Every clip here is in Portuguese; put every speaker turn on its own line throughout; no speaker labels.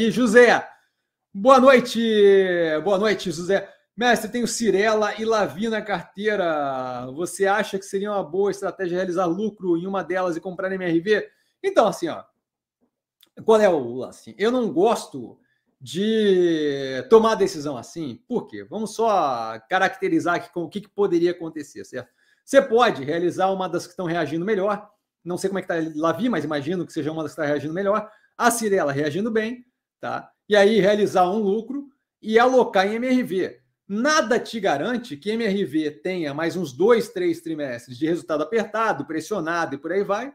E José, boa noite, boa noite, José. Mestre, tenho Cirela e Lavi na carteira. Você acha que seria uma boa estratégia realizar lucro em uma delas e comprar MRV? Então, assim, ó, qual é o lance? Eu não gosto de tomar decisão assim, por quê? Vamos só caracterizar aqui o que, que poderia acontecer, certo? Você pode realizar uma das que estão reagindo melhor, não sei como é que está Lavi, mas imagino que seja uma das que está reagindo melhor, a Cirela reagindo bem, tá? E aí realizar um lucro e alocar em MRV. Nada te garante que MRV tenha mais uns dois, três trimestres de resultado apertado, pressionado e por aí vai,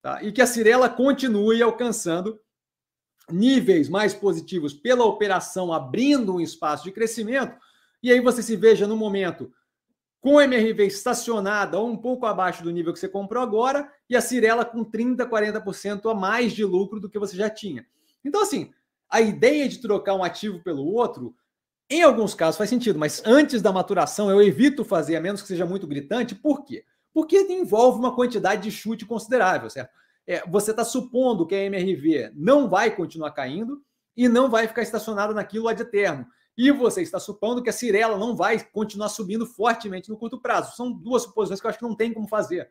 tá? E que a Cirela continue alcançando níveis mais positivos pela operação, abrindo um espaço de crescimento, e aí você se veja no momento com a MRV estacionada ou um pouco abaixo do nível que você comprou agora, e a Cirela com 30%, 40% a mais de lucro do que você já tinha. Então, assim, a ideia de trocar um ativo pelo outro, em alguns casos faz sentido, mas antes da maturação eu evito fazer, a menos que seja muito gritante. Por quê? Porque envolve uma quantidade de chute considerável, certo? É, você está supondo que a MRV não vai continuar caindo e não vai ficar estacionada naquilo ad eterno. E você está supondo que a Cirela não vai continuar subindo fortemente no curto prazo. São duas suposições que eu acho que não tem como fazer,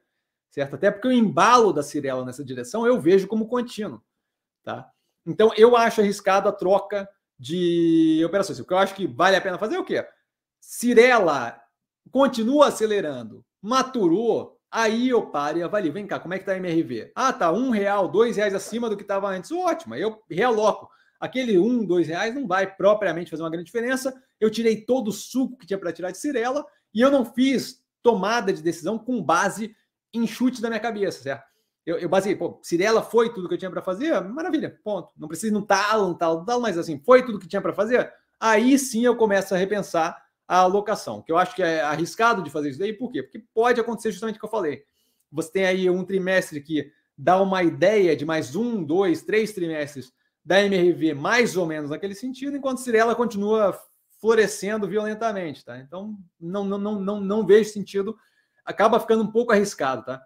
certo? Até porque o embalo da Cirela nessa direção eu vejo como contínuo, tá? Então, eu acho arriscado a troca de operações. O que eu acho que vale a pena fazer é o quê? Cirela continua acelerando, maturou, aí eu paro e avalio. Vem cá, como é que está a MRV? Ah, tá um real, dois reais acima do que estava antes. Ótimo, eu realoco. Aquele um, dois reais não vai propriamente fazer uma grande diferença. Eu tirei todo o suco que tinha para tirar de Cirela e eu não fiz tomada de decisão com base em chutes da minha cabeça, certo? Eu, eu basei, pô, Cirela foi tudo que eu tinha para fazer, maravilha, ponto. Não precisa não tal, não tal, tal, mas assim, foi tudo que tinha para fazer. Aí sim eu começo a repensar a alocação, que eu acho que é arriscado de fazer isso daí, por quê? Porque pode acontecer justamente o que eu falei. Você tem aí um trimestre que dá uma ideia de mais um, dois, três trimestres da MRV mais ou menos naquele sentido, enquanto Cirela continua florescendo violentamente, tá? Então não, não, não, não, não vejo sentido, acaba ficando um pouco arriscado, tá?